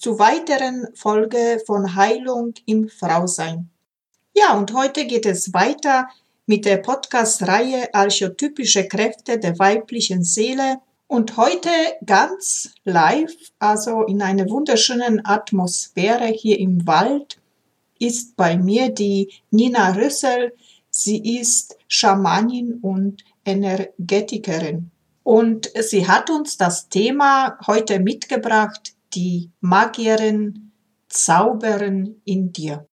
zu weiteren Folge von Heilung im Frausein. Ja, und heute geht es weiter mit der Podcast-Reihe Archetypische Kräfte der weiblichen Seele und heute ganz live, also in einer wunderschönen Atmosphäre hier im Wald ist bei mir die Nina Rüssel. Sie ist Schamanin und Energetikerin. Und sie hat uns das Thema heute mitgebracht, die Magierin, Zauberin in dir.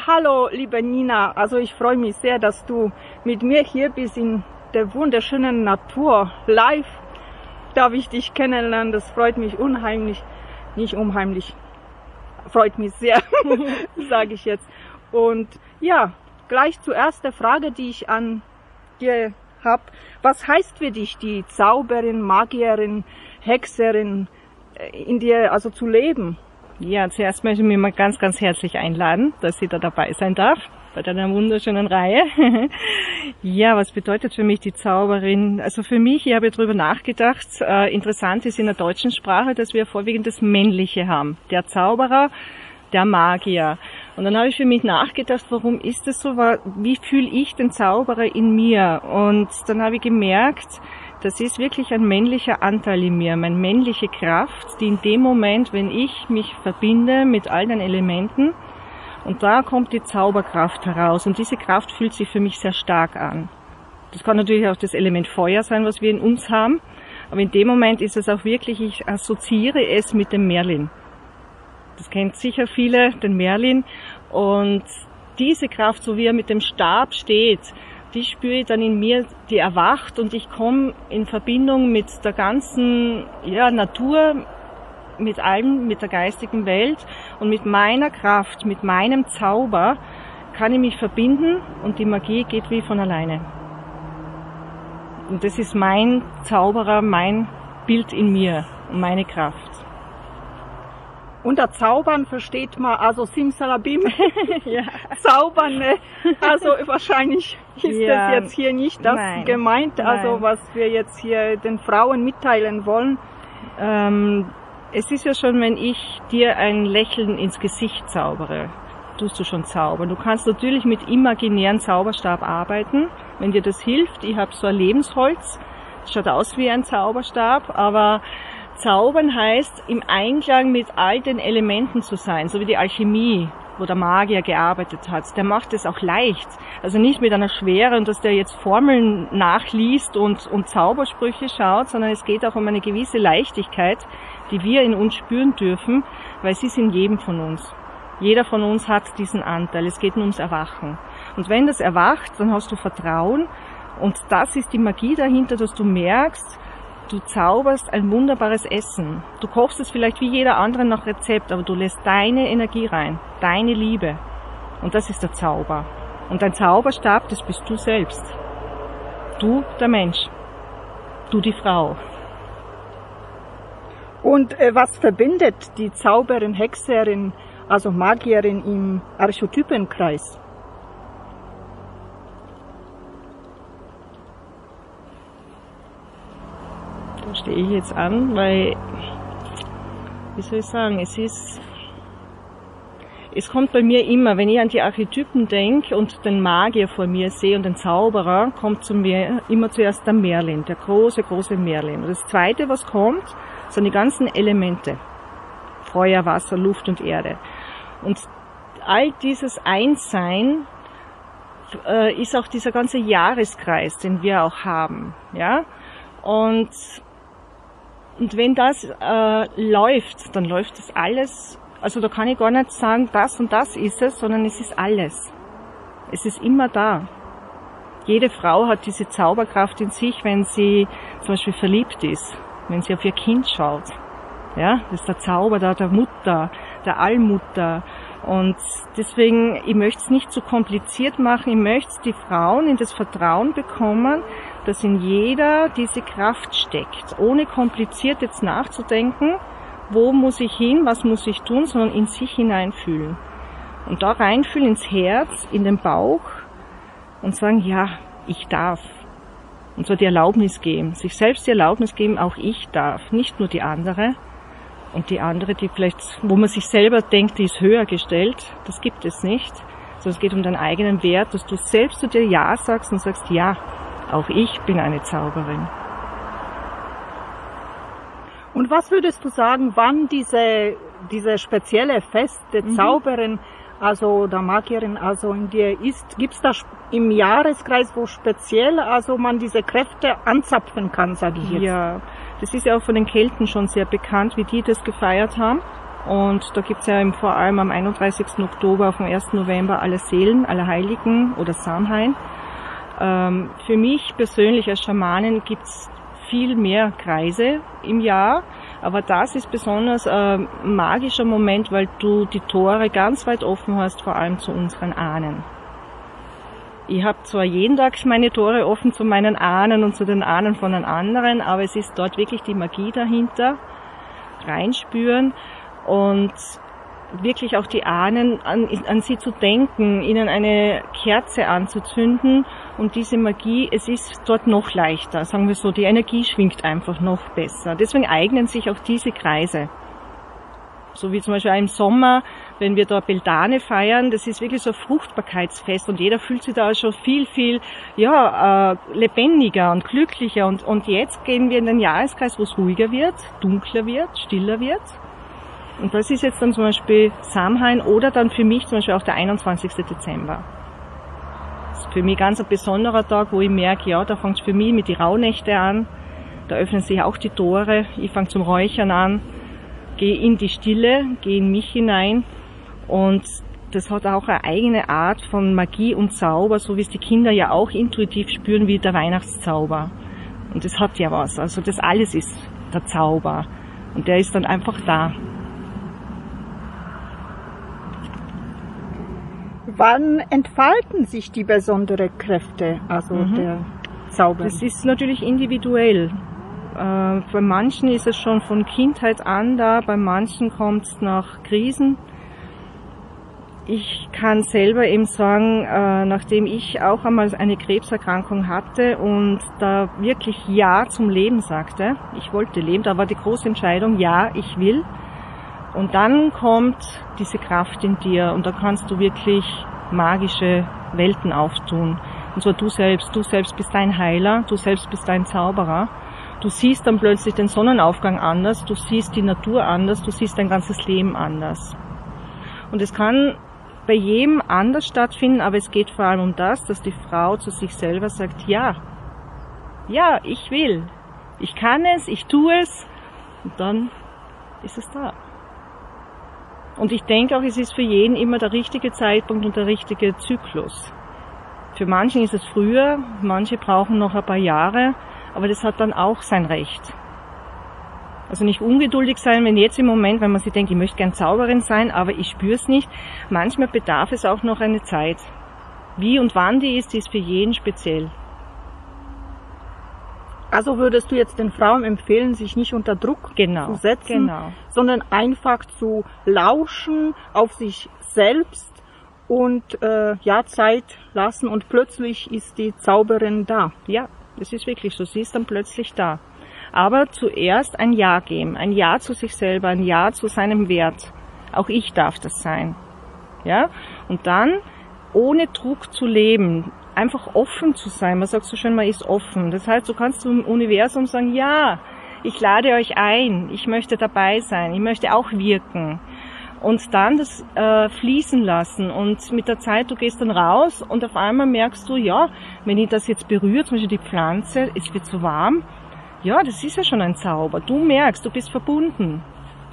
Hallo, liebe Nina. Also ich freue mich sehr, dass du mit mir hier bist in der wunderschönen Natur. Live darf ich dich kennenlernen. Das freut mich unheimlich. Nicht unheimlich. Freut mich sehr, sage ich jetzt. Und ja, gleich zuerst der Frage, die ich an dir habe. Was heißt für dich die Zauberin, Magierin, Hexerin äh, in dir also zu leben? Ja, zuerst möchte ich mich mal ganz, ganz herzlich einladen, dass sie da dabei sein darf bei deiner wunderschönen Reihe. ja, was bedeutet für mich die Zauberin? Also für mich, ich habe darüber nachgedacht, äh, interessant ist in der deutschen Sprache, dass wir vorwiegend das Männliche haben. Der Zauberer, der Magier. Und dann habe ich für mich nachgedacht, warum ist das so? Wie fühle ich den Zauberer in mir? Und dann habe ich gemerkt, das ist wirklich ein männlicher Anteil in mir, meine männliche Kraft, die in dem Moment, wenn ich mich verbinde mit all den Elementen, und da kommt die Zauberkraft heraus. Und diese Kraft fühlt sich für mich sehr stark an. Das kann natürlich auch das Element Feuer sein, was wir in uns haben. Aber in dem Moment ist es auch wirklich, ich assoziiere es mit dem Merlin. Das kennt sicher viele, den Merlin. Und diese Kraft, so wie er mit dem Stab steht, die spüre ich dann in mir, die erwacht und ich komme in Verbindung mit der ganzen ja, Natur, mit allem, mit der geistigen Welt und mit meiner Kraft, mit meinem Zauber kann ich mich verbinden und die Magie geht wie von alleine. Und das ist mein Zauberer, mein Bild in mir und meine Kraft. Unter Zaubern versteht man also Simsalabim, ja. Zaubern. Ne? Also wahrscheinlich ist ja. das jetzt hier nicht das Nein. gemeint, also Nein. was wir jetzt hier den Frauen mitteilen wollen. Ähm, es ist ja schon, wenn ich dir ein Lächeln ins Gesicht zaubere, tust du schon zaubern. Du kannst natürlich mit imaginären Zauberstab arbeiten, wenn dir das hilft. Ich habe so ein Lebensholz, schaut aus wie ein Zauberstab, aber Zaubern heißt, im Einklang mit all den Elementen zu sein, so wie die Alchemie. wo der Magier gearbeitet hat, der macht es auch leicht. Also nicht mit einer Schwere und dass der jetzt Formeln nachliest und, und Zaubersprüche schaut, sondern es geht auch um eine gewisse Leichtigkeit, die wir in uns spüren dürfen, weil sie ist in jedem von uns. Jeder von uns hat diesen Anteil. Es geht nur ums Erwachen. Und wenn das erwacht, dann hast du Vertrauen. Und das ist die Magie dahinter, dass du merkst, du zauberst ein wunderbares Essen. Du kochst es vielleicht wie jeder andere nach Rezept, aber du lässt deine Energie rein, deine Liebe. Und das ist der Zauber. Und dein Zauberstab, das bist du selbst. Du, der Mensch. Du, die Frau. Und äh, was verbindet die Zauberin, Hexerin, also Magierin im Archetypenkreis? Da stehe ich jetzt an, weil, wie soll ich sagen, es ist, es kommt bei mir immer, wenn ich an die Archetypen denke und den Magier vor mir sehe und den Zauberer, kommt zu mir immer zuerst der Merlin, der große, große Merlin. Und das zweite, was kommt, sind die ganzen Elemente. Feuer, Wasser, Luft und Erde. Und all dieses Einssein äh, ist auch dieser ganze Jahreskreis, den wir auch haben, ja. Und und wenn das äh, läuft, dann läuft das alles. Also da kann ich gar nicht sagen, das und das ist es, sondern es ist alles. Es ist immer da. Jede Frau hat diese Zauberkraft in sich, wenn sie zum Beispiel verliebt ist, wenn sie auf ihr Kind schaut. Ja, das ist der Zauber da der Mutter, der Allmutter. Und deswegen, ich möchte es nicht zu kompliziert machen, ich möchte die Frauen in das Vertrauen bekommen, dass in jeder diese Kraft steckt, ohne kompliziert jetzt nachzudenken, wo muss ich hin, was muss ich tun, sondern in sich hineinfühlen. Und da reinfühlen ins Herz, in den Bauch und sagen, ja, ich darf. Und so die Erlaubnis geben, sich selbst die Erlaubnis geben, auch ich darf, nicht nur die andere. Und die andere, die vielleicht, wo man sich selber denkt, die ist höher gestellt, das gibt es nicht. Sondern es geht um deinen eigenen Wert, dass du selbst zu dir Ja sagst und sagst, ja, auch ich bin eine Zauberin. Und was würdest du sagen, wann diese, diese spezielle Fest der mhm. Zauberin, also der Magierin, also in dir ist? Gibt es da im Jahreskreis, wo speziell also man diese Kräfte anzapfen kann, sage ich jetzt? Ja, das ist ja auch von den Kelten schon sehr bekannt, wie die das gefeiert haben. Und da gibt's ja vor allem am 31. Oktober auf dem 1. November alle Seelen, alle Heiligen oder Samhain. Ähm, für mich persönlich als Schamanin gibt's viel mehr Kreise im Jahr, aber das ist besonders ein magischer Moment, weil du die Tore ganz weit offen hast, vor allem zu unseren Ahnen. Ich habe zwar jeden Tag meine Tore offen zu meinen Ahnen und zu den Ahnen von den anderen, aber es ist dort wirklich die Magie dahinter, reinspüren und wirklich auch die Ahnen an, an sie zu denken, ihnen eine Kerze anzuzünden und diese Magie, es ist dort noch leichter, sagen wir so, die Energie schwingt einfach noch besser. Deswegen eignen sich auch diese Kreise. So wie zum Beispiel im Sommer, wenn wir da Beltane feiern, das ist wirklich so ein Fruchtbarkeitsfest und jeder fühlt sich da schon viel, viel, ja, äh, lebendiger und glücklicher und, und jetzt gehen wir in den Jahreskreis, wo es ruhiger wird, dunkler wird, stiller wird und das ist jetzt dann zum Beispiel Samhain oder dann für mich zum Beispiel auch der 21. Dezember. Für mich ganz ein besonderer Tag, wo ich merke, ja, da fängt es für mich mit die Rauhnächte an. Da öffnen sich auch die Tore. Ich fange zum Räuchern an, gehe in die Stille, gehe in mich hinein und das hat auch eine eigene Art von Magie und Zauber, so wie es die Kinder ja auch intuitiv spüren wie der Weihnachtszauber. Und das hat ja was. Also das alles ist der Zauber. Und der ist dann einfach da. Wann entfalten sich die besonderen Kräfte, also mhm. der Zauber? Das ist natürlich individuell. Äh, bei manchen ist es schon von Kindheit an da, bei manchen kommt es nach Krisen. Ich kann selber eben sagen, äh, nachdem ich auch einmal eine Krebserkrankung hatte und da wirklich Ja zum Leben sagte, ich wollte leben, da war die große Entscheidung, ja, ich will, und dann kommt diese Kraft in dir und da kannst du wirklich magische Welten auftun. Und zwar du selbst, du selbst bist dein Heiler, du selbst bist dein Zauberer. Du siehst dann plötzlich den Sonnenaufgang anders, du siehst die Natur anders, du siehst dein ganzes Leben anders. Und es kann bei jedem anders stattfinden, aber es geht vor allem um das, dass die Frau zu sich selber sagt, ja, ja, ich will, ich kann es, ich tue es und dann ist es da. Und ich denke auch, es ist für jeden immer der richtige Zeitpunkt und der richtige Zyklus. Für manchen ist es früher, manche brauchen noch ein paar Jahre, aber das hat dann auch sein Recht. Also nicht ungeduldig sein, wenn jetzt im Moment, wenn man sich denkt, ich möchte gern Zauberin sein, aber ich spüre es nicht. Manchmal bedarf es auch noch eine Zeit. Wie und wann die ist, die ist für jeden speziell. Also würdest du jetzt den Frauen empfehlen, sich nicht unter Druck genau, zu setzen, genau. sondern einfach zu lauschen auf sich selbst und äh, ja Zeit lassen und plötzlich ist die Zauberin da. Ja, das ist wirklich so. Sie ist dann plötzlich da. Aber zuerst ein Ja geben, ein Ja zu sich selber, ein Ja zu seinem Wert. Auch ich darf das sein. Ja? Und dann ohne Druck zu leben, einfach offen zu sein. Man sagt so schön, man ist offen. Das heißt, du kannst zum Universum sagen, ja, ich lade euch ein, ich möchte dabei sein, ich möchte auch wirken. Und dann das äh, fließen lassen. Und mit der Zeit, du gehst dann raus und auf einmal merkst du, ja, wenn ich das jetzt berühre, zum Beispiel die Pflanze, es wird so warm, ja, das ist ja schon ein Zauber. Du merkst, du bist verbunden.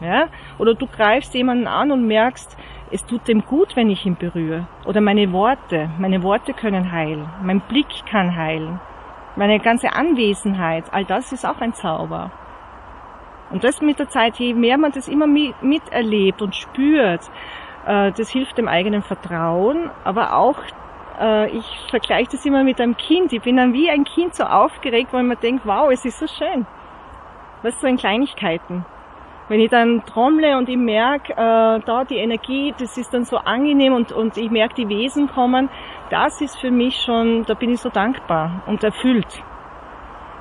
Ja? Oder du greifst jemanden an und merkst, es tut dem gut, wenn ich ihn berühre. Oder meine Worte, meine Worte können heilen. Mein Blick kann heilen. Meine ganze Anwesenheit, all das ist auch ein Zauber. Und das mit der Zeit, je mehr man das immer miterlebt und spürt, äh, das hilft dem eigenen Vertrauen, aber auch, äh, ich vergleiche das immer mit einem Kind. Ich bin dann wie ein Kind so aufgeregt, weil man denkt, wow, es ist so schön. Was so in Kleinigkeiten wenn ich dann trommle und ich merke, äh, da die Energie, das ist dann so angenehm und, und ich merke, die Wesen kommen, das ist für mich schon, da bin ich so dankbar und erfüllt.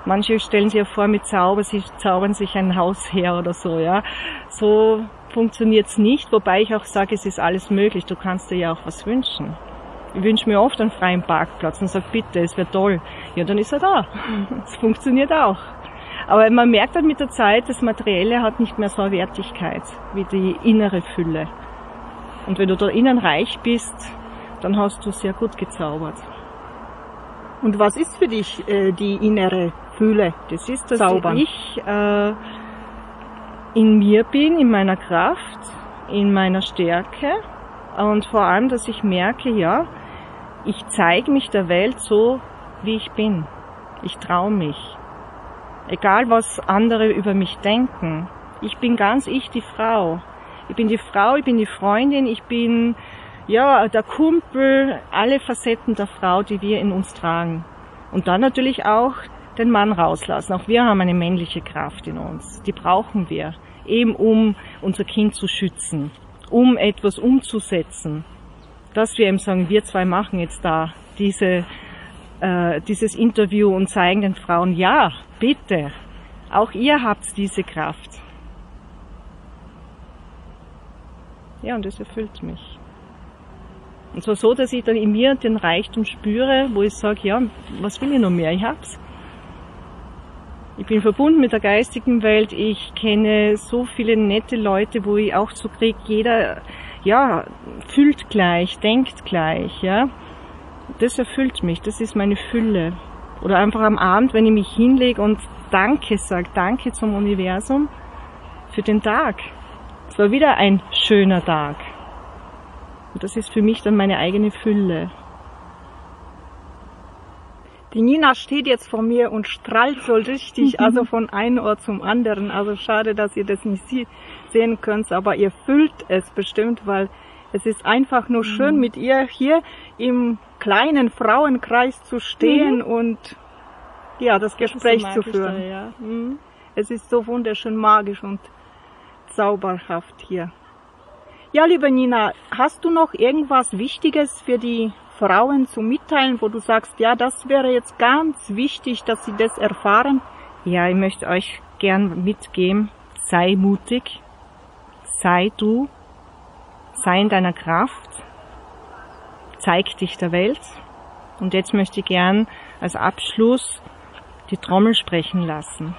Manche stellen sich ja vor mit Zauber, sie zaubern sich ein Haus her oder so, ja. So funktioniert's nicht, wobei ich auch sage, es ist alles möglich, du kannst dir ja auch was wünschen. Ich wünsche mir oft einen freien Parkplatz und sage, bitte, es wäre toll. Ja, dann ist er da. Es funktioniert auch. Aber man merkt dann mit der Zeit, das Materielle hat nicht mehr so eine Wertigkeit wie die innere Fülle. Und wenn du da innen reich bist, dann hast du sehr gut gezaubert. Und was ist für dich äh, die innere Fülle? Das ist, dass Zaubern. ich äh, in mir bin, in meiner Kraft, in meiner Stärke und vor allem, dass ich merke, ja, ich zeige mich der Welt so, wie ich bin. Ich traue mich. Egal was andere über mich denken. Ich bin ganz ich, die Frau. Ich bin die Frau, ich bin die Freundin, ich bin ja der Kumpel, alle Facetten der Frau, die wir in uns tragen. Und dann natürlich auch den Mann rauslassen. Auch wir haben eine männliche Kraft in uns. Die brauchen wir, eben um unser Kind zu schützen, um etwas umzusetzen. Dass wir eben sagen, wir zwei machen jetzt da diese äh, dieses Interview und zeigen den Frauen, ja, bitte, auch ihr habt diese Kraft. Ja, und das erfüllt mich. Und zwar so, dass ich dann in mir den Reichtum spüre, wo ich sage, ja, was will ich noch mehr? Ich hab's. Ich bin verbunden mit der geistigen Welt. Ich kenne so viele nette Leute, wo ich auch so kriege, jeder, ja, fühlt gleich, denkt gleich, ja das erfüllt mich, das ist meine Fülle. Oder einfach am Abend, wenn ich mich hinlege und Danke sage, Danke zum Universum für den Tag. Es war wieder ein schöner Tag. Und das ist für mich dann meine eigene Fülle. Die Nina steht jetzt vor mir und strahlt so richtig, also von einem Ort zum anderen. Also schade, dass ihr das nicht sehen könnt, aber ihr fühlt es bestimmt, weil es ist einfach nur schön, mhm. mit ihr hier im kleinen Frauenkreis zu stehen mhm. und ja, das Gespräch so zu führen. Da, ja. mhm. Es ist so wunderschön magisch und zauberhaft hier. Ja, liebe Nina, hast du noch irgendwas Wichtiges für die Frauen zu mitteilen, wo du sagst, ja, das wäre jetzt ganz wichtig, dass sie das erfahren? Ja, ich möchte euch gern mitgeben, sei mutig, sei du, sei in deiner Kraft, zeig dich der Welt. Und jetzt möchte ich gern als Abschluss die Trommel sprechen lassen.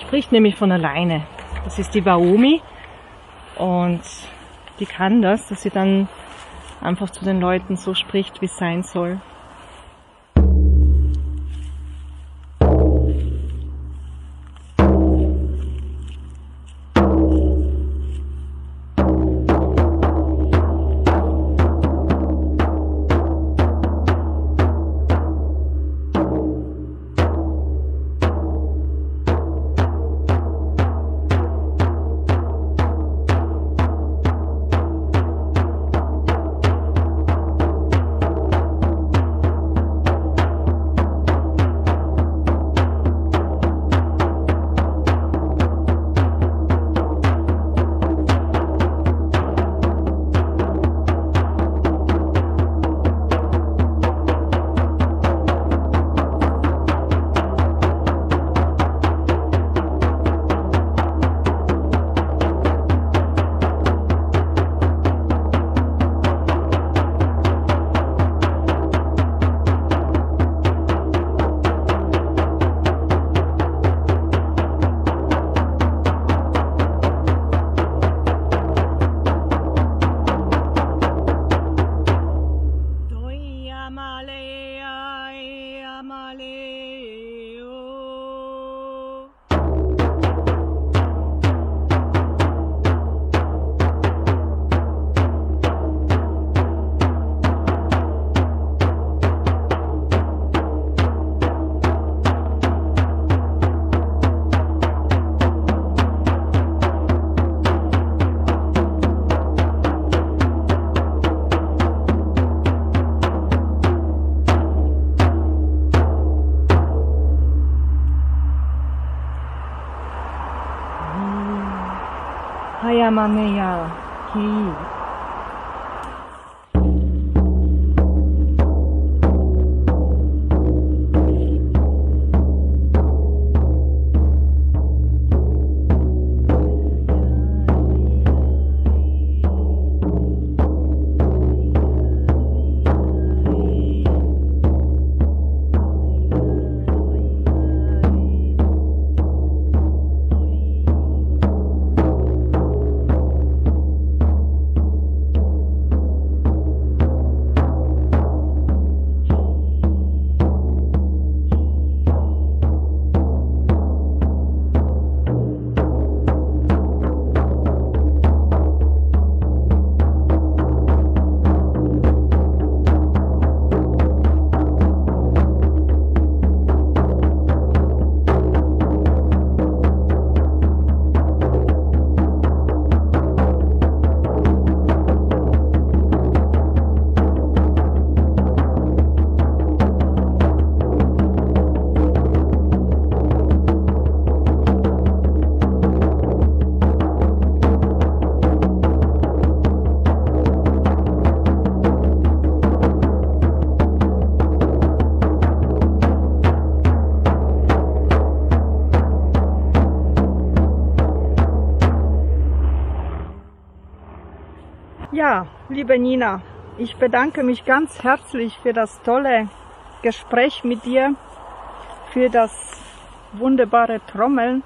Spricht nämlich von alleine. Das ist die Waomi und die kann das, dass sie dann einfach zu den Leuten so spricht, wie es sein soll. Manaia, QI, liebe Nina, ich bedanke mich ganz herzlich für das tolle Gespräch mit dir, für das wunderbare Trommeln,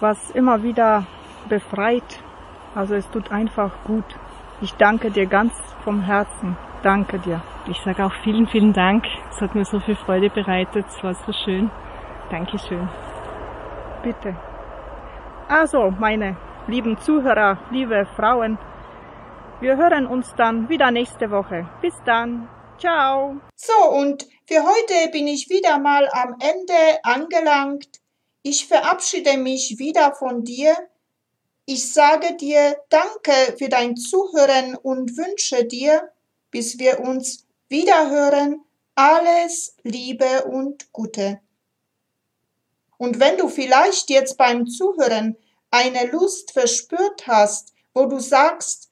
was immer wieder befreit. Also es tut einfach gut. Ich danke dir ganz vom Herzen. Danke dir. Ich sage auch vielen, vielen Dank. Es hat mir so viel Freude bereitet. Es war so schön. Dankeschön. Bitte. Also, meine lieben Zuhörer, liebe Frauen, wir hören uns dann wieder nächste Woche. Bis dann. Ciao. So, und für heute bin ich wieder mal am Ende angelangt. Ich verabschiede mich wieder von dir. Ich sage dir Danke für dein Zuhören und wünsche dir, bis wir uns wiederhören, alles Liebe und Gute. Und wenn du vielleicht jetzt beim Zuhören eine Lust verspürt hast, wo du sagst,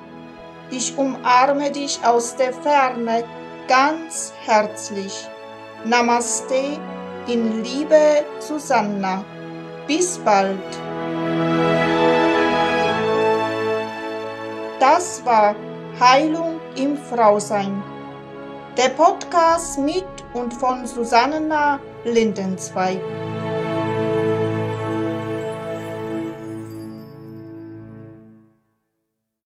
Ich umarme dich aus der Ferne ganz herzlich. Namaste in Liebe, Susanna. Bis bald. Das war Heilung im Frausein. Der Podcast mit und von Susanna Lindenzweig.